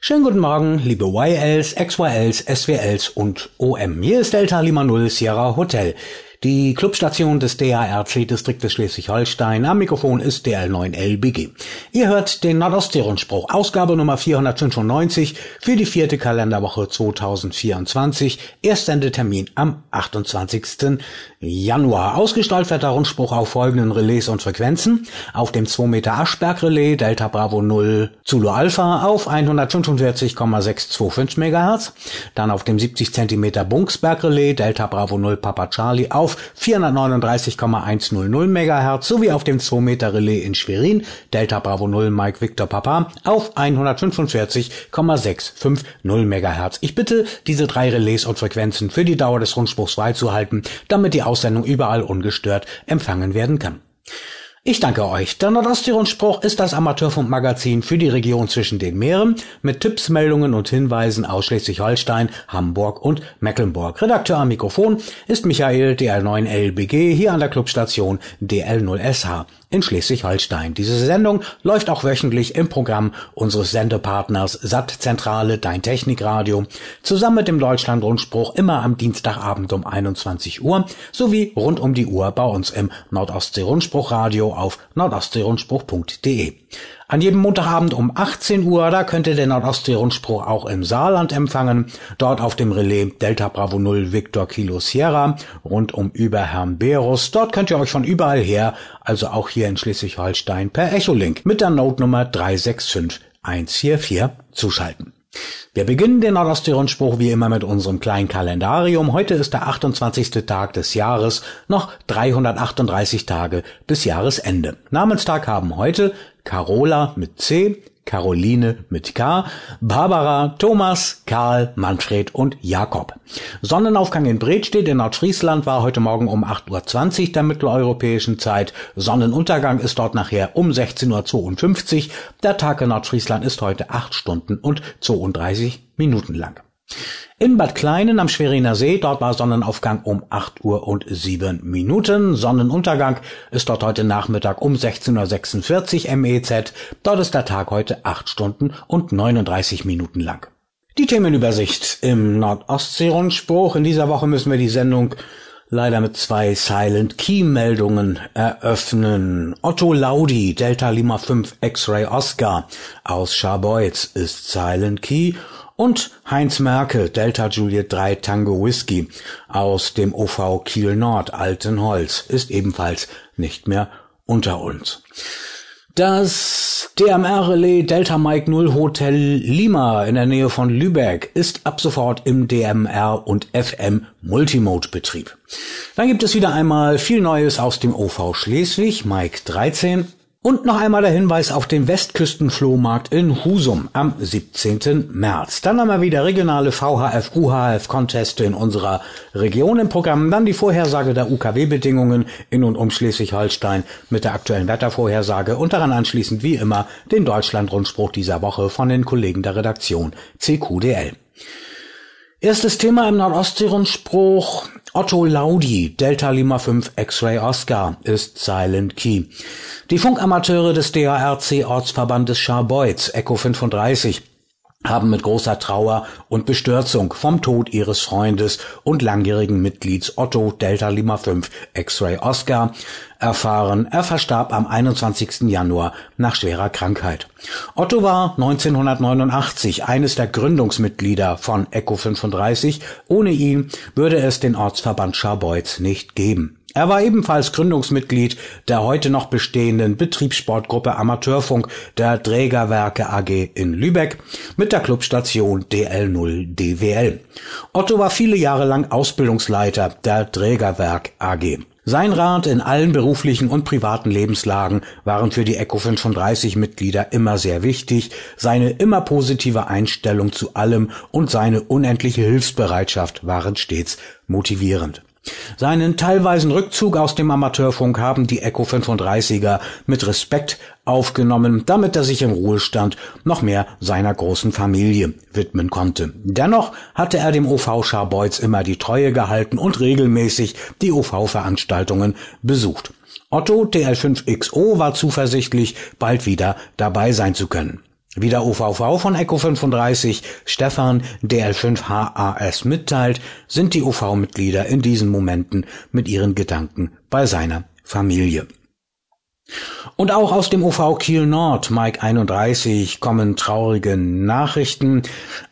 Schönen guten Morgen, liebe YLs, XYLs, SWLs und OM. Hier ist Delta Lima Null Sierra Hotel. Die Clubstation des DARC-Distriktes Schleswig-Holstein. Am Mikrofon ist DL9LBG. Ihr hört den Nordostsee-Rundspruch, Ausgabe Nummer 495 für die vierte Kalenderwoche 2024. Erstsendetermin am 28. Januar. Ausgestrahlt wird der Rundspruch auf folgenden Relais und Frequenzen. Auf dem 2 Meter Aschberg-Relais Delta Bravo 0 Zulu Alpha auf 145,625 MHz. Dann auf dem 70 cm Bunksberg-Relais Delta Bravo 0 Papa Charlie auf auf 439,100 MHz sowie auf dem 2 Meter Relais in Schwerin Delta Bravo 0 Mike Victor Papa auf 145,650 MHz. Ich bitte, diese drei Relais und Frequenzen für die Dauer des Rundspruchs freizuhalten, damit die Aussendung überall ungestört empfangen werden kann. Ich danke euch. Der Nordosttirol-Spruch ist das Amateurfunkmagazin für die Region zwischen den Meeren mit Tipps, Meldungen und Hinweisen aus Schleswig-Holstein, Hamburg und Mecklenburg. Redakteur am Mikrofon ist Michael DL9LBG hier an der Clubstation DL0SH in Schleswig-Holstein. Diese Sendung läuft auch wöchentlich im Programm unseres Sendepartners Sattzentrale Dein Technikradio zusammen mit dem Deutschlandrundspruch immer am Dienstagabend um 21 Uhr sowie rund um die Uhr bei uns im Nordostsee-Rundspruchradio auf nordostseerundspruch.de. An jedem Montagabend um 18 Uhr, da könnt ihr den Nordostsee-Rundspruch auch im Saarland empfangen. Dort auf dem Relais Delta Bravo 0 Victor Kilo Sierra rund um über Berus. Dort könnt ihr euch von überall her, also auch hier in Schleswig-Holstein, per Echolink mit der Notenummer 365144 zuschalten. Wir beginnen den Nordosttirol-Spruch wie immer mit unserem kleinen Kalendarium. Heute ist der 28. Tag des Jahres, noch 338 Tage bis Jahresende. Namenstag haben heute Carola mit C, Caroline mit K, Barbara, Thomas, Karl, Manfred und Jakob. Sonnenaufgang in Bredstedt in Nordfriesland war heute Morgen um 8.20 Uhr der mitteleuropäischen Zeit. Sonnenuntergang ist dort nachher um 16.52 Uhr. Der Tag in Nordfriesland ist heute 8 Stunden und 32 Minuten lang. In Bad Kleinen am Schweriner See, dort war Sonnenaufgang um 8 Uhr und 7 Minuten. Sonnenuntergang ist dort heute Nachmittag um 16.46 Uhr MEZ. Dort ist der Tag heute 8 Stunden und 39 Minuten lang. Die Themenübersicht im Nordostsee-Rundspruch. In dieser Woche müssen wir die Sendung leider mit zwei Silent Key Meldungen eröffnen. Otto Laudi, Delta Lima 5 X-Ray Oscar aus Scharbeutz ist Silent Key und Heinz Merkel, Delta Juliet 3 Tango Whisky aus dem OV Kiel Nord Altenholz ist ebenfalls nicht mehr unter uns. Das DMR-Relais Delta Mike 0 Hotel Lima in der Nähe von Lübeck ist ab sofort im DMR und FM Multimode Betrieb. Dann gibt es wieder einmal viel Neues aus dem OV Schleswig, Mike 13 und noch einmal der Hinweis auf den Westküstenflohmarkt in Husum am 17. März. Dann haben wir wieder regionale VHF, UHF Conteste in unserer Region im Programm. Dann die Vorhersage der UKW-Bedingungen in und um Schleswig-Holstein mit der aktuellen Wettervorhersage und daran anschließend wie immer den Deutschland-Rundspruch dieser Woche von den Kollegen der Redaktion CQDL. Erstes Thema im Nordostsee-Rundspruch. Otto Laudi, Delta Lima 5 X-Ray Oscar, ist Silent Key. Die Funkamateure des DARC-Ortsverbandes Scharbeutz, Echo 35, haben mit großer Trauer und Bestürzung vom Tod ihres Freundes und langjährigen Mitglieds Otto Delta Lima 5 X-Ray Oscar erfahren, er verstarb am 21. Januar nach schwerer Krankheit. Otto war 1989 eines der Gründungsmitglieder von Echo 35. Ohne ihn würde es den Ortsverband Scharbeutz nicht geben. Er war ebenfalls Gründungsmitglied der heute noch bestehenden Betriebssportgruppe Amateurfunk der Trägerwerke AG in Lübeck mit der Clubstation DL0 DWL. Otto war viele Jahre lang Ausbildungsleiter der Trägerwerk AG. Sein Rat in allen beruflichen und privaten Lebenslagen waren für die Echo 35 Mitglieder immer sehr wichtig, seine immer positive Einstellung zu allem und seine unendliche Hilfsbereitschaft waren stets motivierend. Seinen teilweisen Rückzug aus dem Amateurfunk haben die Echo 35er mit Respekt aufgenommen, damit er sich im Ruhestand noch mehr seiner großen Familie widmen konnte. Dennoch hatte er dem OV Scharbeutz immer die Treue gehalten und regelmäßig die OV-Veranstaltungen besucht. Otto TL5XO war zuversichtlich, bald wieder dabei sein zu können. Wie der OVV von Echo 35 Stefan DL5HAS mitteilt, sind die OV-Mitglieder in diesen Momenten mit ihren Gedanken bei seiner Familie. Und auch aus dem UV Kiel Nord, Mike 31, kommen traurige Nachrichten.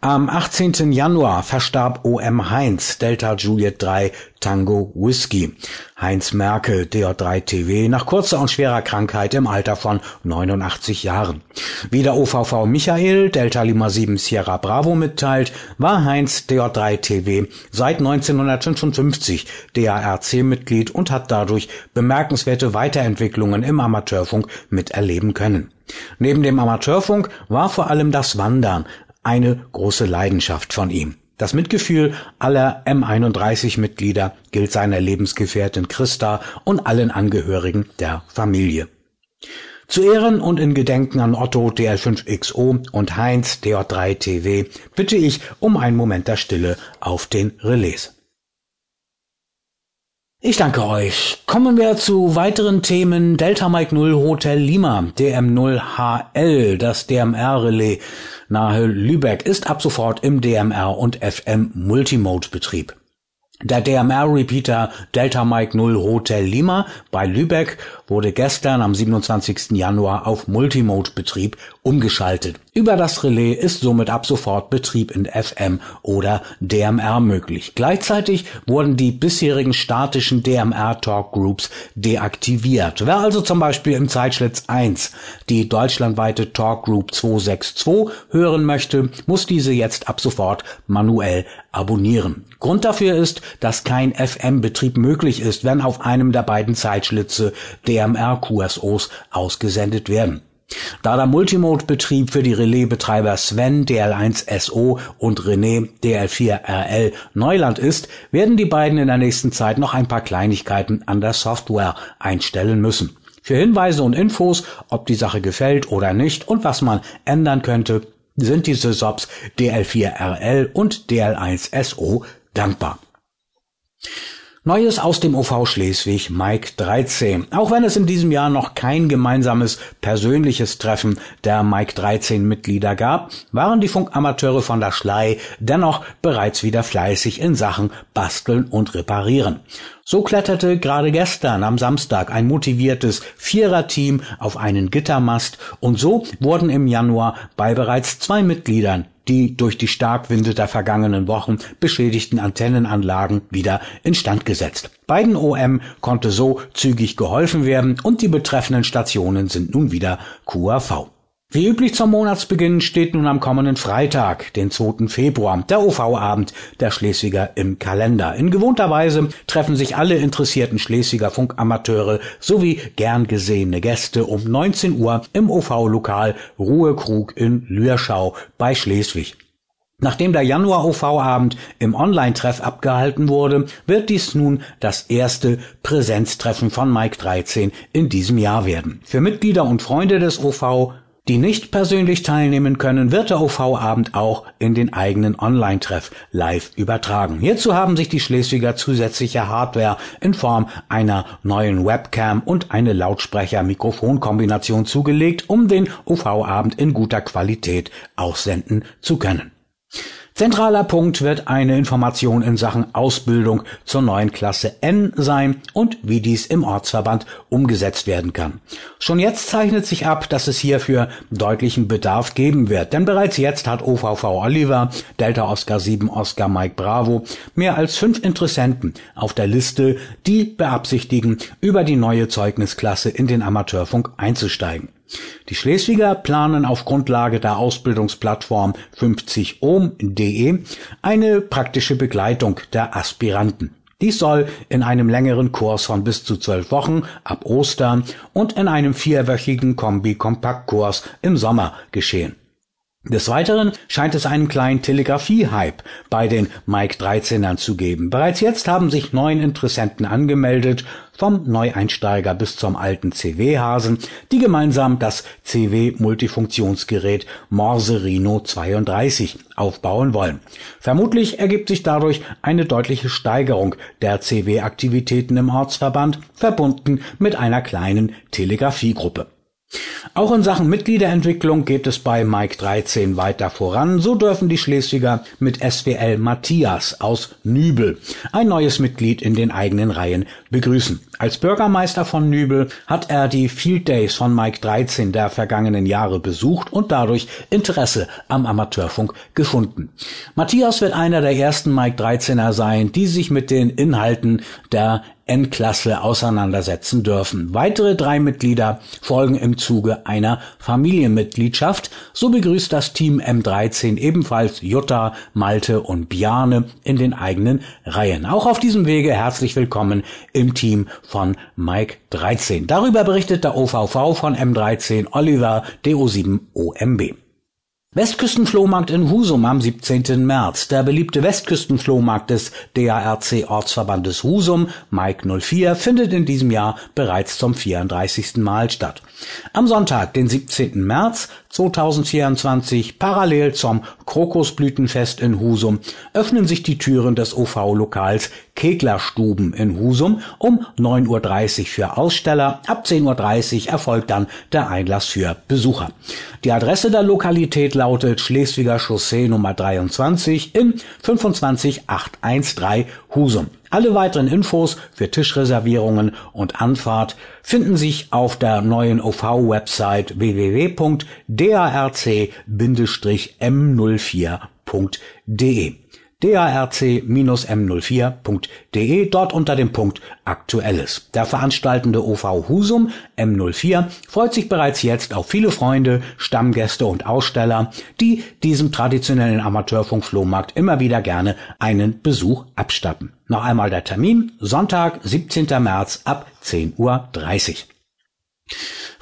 Am 18. Januar verstarb OM Heinz, Delta Juliet 3, Tango Whisky. Heinz Merkel, DR3TV, nach kurzer und schwerer Krankheit im Alter von 89 Jahren. Wie der OVV Michael, Delta Lima 7 Sierra Bravo mitteilt, war Heinz DR3TV seit 1955 DARC-Mitglied und hat dadurch bemerkenswerte Weiterentwicklungen im Amateurfunk miterleben können. Neben dem Amateurfunk war vor allem das Wandern eine große Leidenschaft von ihm. Das Mitgefühl aller M31-Mitglieder gilt seiner Lebensgefährtin Christa und allen Angehörigen der Familie. Zu Ehren und in Gedenken an Otto DL5XO und Heinz DJ3TV bitte ich um einen Moment der Stille auf den Relais. Ich danke euch. Kommen wir zu weiteren Themen. Delta Mike 0 Hotel Lima, DM0HL, das DMR-Relais nahe Lübeck ist ab sofort im DMR und FM Multimode Betrieb. Der DMR-Repeater Delta Mike 0 Hotel Lima bei Lübeck wurde gestern am 27. Januar auf Multimode-Betrieb umgeschaltet. Über das Relais ist somit ab sofort Betrieb in FM oder DMR möglich. Gleichzeitig wurden die bisherigen statischen DMR Talk Groups deaktiviert. Wer also zum Beispiel im Zeitschlitz 1 die deutschlandweite Talk Group 262 hören möchte, muss diese jetzt ab sofort manuell abonnieren. Grund dafür ist, dass kein FM-Betrieb möglich ist, wenn auf einem der beiden Zeitschlitze DMR-QSOs ausgesendet werden. Da der Multimode-Betrieb für die Relaisbetreiber Sven DL1SO und René DL4RL Neuland ist, werden die beiden in der nächsten Zeit noch ein paar Kleinigkeiten an der Software einstellen müssen. Für Hinweise und Infos, ob die Sache gefällt oder nicht und was man ändern könnte, sind diese SOPs DL4RL und DL1SO dankbar. Neues aus dem OV Schleswig, Mike 13. Auch wenn es in diesem Jahr noch kein gemeinsames persönliches Treffen der Mike 13 Mitglieder gab, waren die Funkamateure von der Schlei dennoch bereits wieder fleißig in Sachen Basteln und Reparieren. So kletterte gerade gestern am Samstag ein motiviertes Viererteam auf einen Gittermast und so wurden im Januar bei bereits zwei Mitgliedern die durch die Starkwinde der vergangenen Wochen beschädigten Antennenanlagen wieder instand gesetzt. Beiden OM konnte so zügig geholfen werden und die betreffenden Stationen sind nun wieder QAV. Wie üblich zum Monatsbeginn steht nun am kommenden Freitag, den 2. Februar, der OV-Abend der Schleswiger im Kalender. In gewohnter Weise treffen sich alle interessierten Schleswiger Funkamateure sowie gern gesehene Gäste um 19 Uhr im OV-Lokal Ruhekrug in Lürschau bei Schleswig. Nachdem der Januar-OV-Abend im Online-Treff abgehalten wurde, wird dies nun das erste Präsenztreffen von Mike 13 in diesem Jahr werden. Für Mitglieder und Freunde des OV die nicht persönlich teilnehmen können, wird der OV-Abend auch in den eigenen Online-Treff live übertragen. Hierzu haben sich die Schleswiger zusätzliche Hardware in Form einer neuen Webcam und eine Lautsprecher-Mikrofon-Kombination zugelegt, um den OV-Abend in guter Qualität aussenden zu können. Zentraler Punkt wird eine Information in Sachen Ausbildung zur neuen Klasse N sein und wie dies im Ortsverband umgesetzt werden kann. Schon jetzt zeichnet sich ab, dass es hierfür deutlichen Bedarf geben wird, denn bereits jetzt hat OVV Oliver, Delta Oscar 7 Oscar Mike Bravo mehr als fünf Interessenten auf der Liste, die beabsichtigen, über die neue Zeugnisklasse in den Amateurfunk einzusteigen. Die Schleswiger planen auf Grundlage der Ausbildungsplattform 50ohm.de eine praktische Begleitung der Aspiranten. Dies soll in einem längeren Kurs von bis zu zwölf Wochen ab Ostern und in einem vierwöchigen Kombi-Kompaktkurs im Sommer geschehen. Des Weiteren scheint es einen kleinen Telegrafie-Hype bei den Mike 13ern zu geben. Bereits jetzt haben sich neun Interessenten angemeldet, vom Neueinsteiger bis zum alten CW-Hasen, die gemeinsam das CW-Multifunktionsgerät Morse Rhino 32 aufbauen wollen. Vermutlich ergibt sich dadurch eine deutliche Steigerung der CW-Aktivitäten im Ortsverband, verbunden mit einer kleinen Telegrafiegruppe. Auch in Sachen Mitgliederentwicklung geht es bei Mike 13 weiter voran. So dürfen die Schleswiger mit SWL Matthias aus Nübel ein neues Mitglied in den eigenen Reihen begrüßen. Als Bürgermeister von Nübel hat er die Field Days von Mike 13 der vergangenen Jahre besucht und dadurch Interesse am Amateurfunk gefunden. Matthias wird einer der ersten Mike 13er sein, die sich mit den Inhalten der N-Klasse auseinandersetzen dürfen. Weitere drei Mitglieder folgen im Zuge einer Familienmitgliedschaft. So begrüßt das Team M13 ebenfalls Jutta, Malte und Biane in den eigenen Reihen. Auch auf diesem Wege herzlich willkommen im Team von Mike 13. Darüber berichtet der OVV von M13 Oliver DO7 OMB. Westküstenflohmarkt in Husum am 17. März. Der beliebte Westküstenflohmarkt des DARC Ortsverbandes Husum, Mike 04, findet in diesem Jahr bereits zum 34. Mal statt. Am Sonntag, den 17. März 2024, parallel zum Krokusblütenfest in Husum, öffnen sich die Türen des OV-Lokals Keglerstuben in Husum um 9.30 Uhr für Aussteller. Ab 10.30 Uhr erfolgt dann der Einlass für Besucher. Die Adresse der Lokalität lautet Schleswiger Chaussee Nummer 23 in 25813 Husum. Alle weiteren Infos für Tischreservierungen und Anfahrt finden sich auf der neuen OV-Website www.darc-m04.de darc-m04.de, dort unter dem Punkt Aktuelles. Der veranstaltende OV Husum M04 freut sich bereits jetzt auf viele Freunde, Stammgäste und Aussteller, die diesem traditionellen Amateurfunk-Flohmarkt immer wieder gerne einen Besuch abstatten. Noch einmal der Termin, Sonntag, 17. März ab 10.30 Uhr.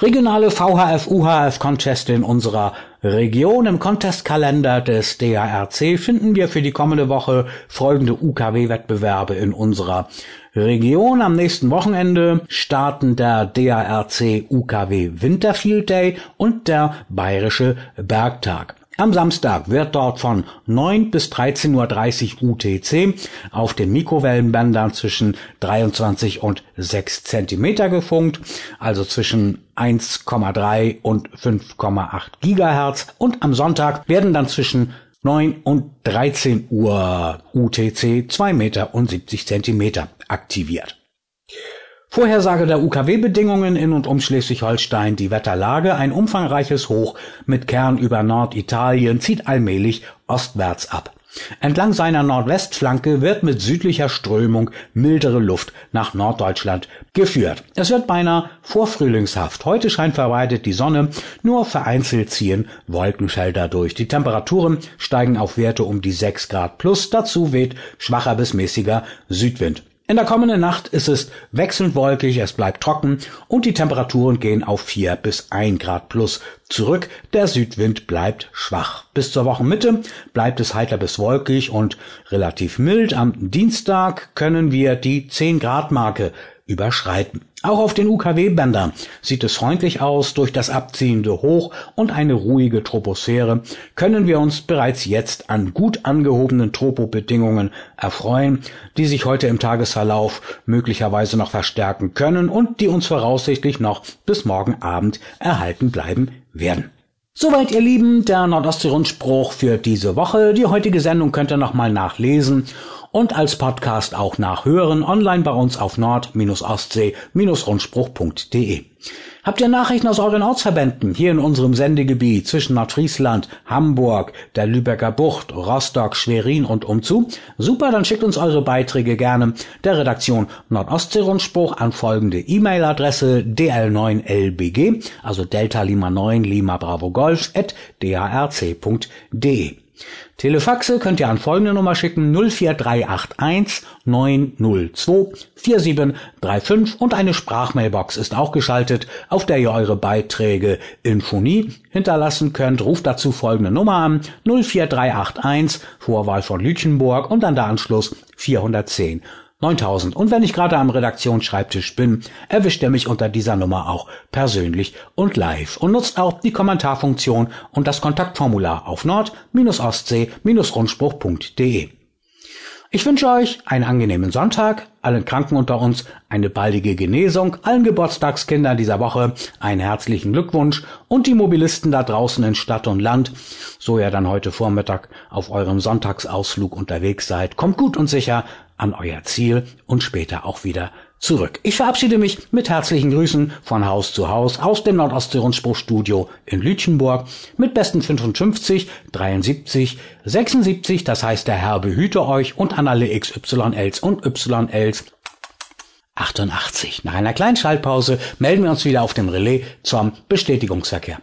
Regionale VHF-UHF-Conteste in unserer Region. Im Contestkalender des DARC finden wir für die kommende Woche folgende UKW-Wettbewerbe in unserer Region. Am nächsten Wochenende starten der DARC UKW Winterfield Day und der Bayerische Bergtag. Am Samstag wird dort von 9 bis 13.30 Uhr UTC auf den Mikrowellenbändern zwischen 23 und 6 Zentimeter gefunkt, also zwischen 1,3 und 5,8 Gigahertz. Und am Sonntag werden dann zwischen 9 und 13 Uhr UTC 2 Meter und 70 Zentimeter aktiviert. Vorhersage der UKW-Bedingungen in und um Schleswig-Holstein, die Wetterlage, ein umfangreiches Hoch mit Kern über Norditalien zieht allmählich ostwärts ab. Entlang seiner Nordwestflanke wird mit südlicher Strömung mildere Luft nach Norddeutschland geführt. Es wird beinahe vorfrühlingshaft. Heute scheint verbreitet die Sonne, nur vereinzelt ziehen Wolkenfelder durch. Die Temperaturen steigen auf Werte um die 6 Grad plus. Dazu weht schwacher bis mäßiger Südwind. In der kommenden Nacht ist es wechselnd wolkig, es bleibt trocken und die Temperaturen gehen auf 4 bis 1 Grad plus zurück. Der Südwind bleibt schwach. Bis zur Wochenmitte bleibt es heiter bis wolkig und relativ mild. Am Dienstag können wir die 10 Grad Marke überschreiten. Auch auf den UKW-Bändern sieht es freundlich aus. Durch das abziehende Hoch und eine ruhige Troposphäre können wir uns bereits jetzt an gut angehobenen Tropobedingungen erfreuen, die sich heute im Tagesverlauf möglicherweise noch verstärken können und die uns voraussichtlich noch bis morgen Abend erhalten bleiben werden. Soweit ihr Lieben, der Nordostsee-Rundspruch für diese Woche. Die heutige Sendung könnt ihr nochmal nachlesen und als Podcast auch nachhören online bei uns auf nord-ostsee-rundspruch.de. Habt ihr Nachrichten aus euren Ortsverbänden hier in unserem Sendegebiet zwischen Nordfriesland, Hamburg, der Lübecker Bucht, Rostock, Schwerin und umzu? Super, dann schickt uns eure Beiträge gerne der Redaktion Nordostsee-Rundspruch an folgende E-Mail-Adresse dl9lbg, also Delta Lima 9 Lima Bravo Golf at darc.de. Telefaxe könnt ihr an folgende Nummer schicken 04381 902 4735 und eine Sprachmailbox ist auch geschaltet, auf der ihr eure Beiträge in Phonie hinterlassen könnt. Ruft dazu folgende Nummer an 04381 Vorwahl von Lütchenburg und dann der Anschluss 410. 9000. Und wenn ich gerade am Redaktionsschreibtisch bin, erwischt er mich unter dieser Nummer auch persönlich und live und nutzt auch die Kommentarfunktion und das Kontaktformular auf nord-ostsee-rundspruch.de. Ich wünsche euch einen angenehmen Sonntag, allen Kranken unter uns eine baldige Genesung, allen Geburtstagskindern dieser Woche einen herzlichen Glückwunsch und die Mobilisten da draußen in Stadt und Land, so ihr dann heute Vormittag auf eurem Sonntagsausflug unterwegs seid, kommt gut und sicher an euer Ziel und später auch wieder zurück. Ich verabschiede mich mit herzlichen Grüßen von Haus zu Haus aus dem Nordostseerundspruchstudio in Lütchenburg mit besten 55, 73, 76, das heißt der Herr behüte euch und an alle XYLs und YLs 88. Nach einer kleinen Schaltpause melden wir uns wieder auf dem Relais zum Bestätigungsverkehr.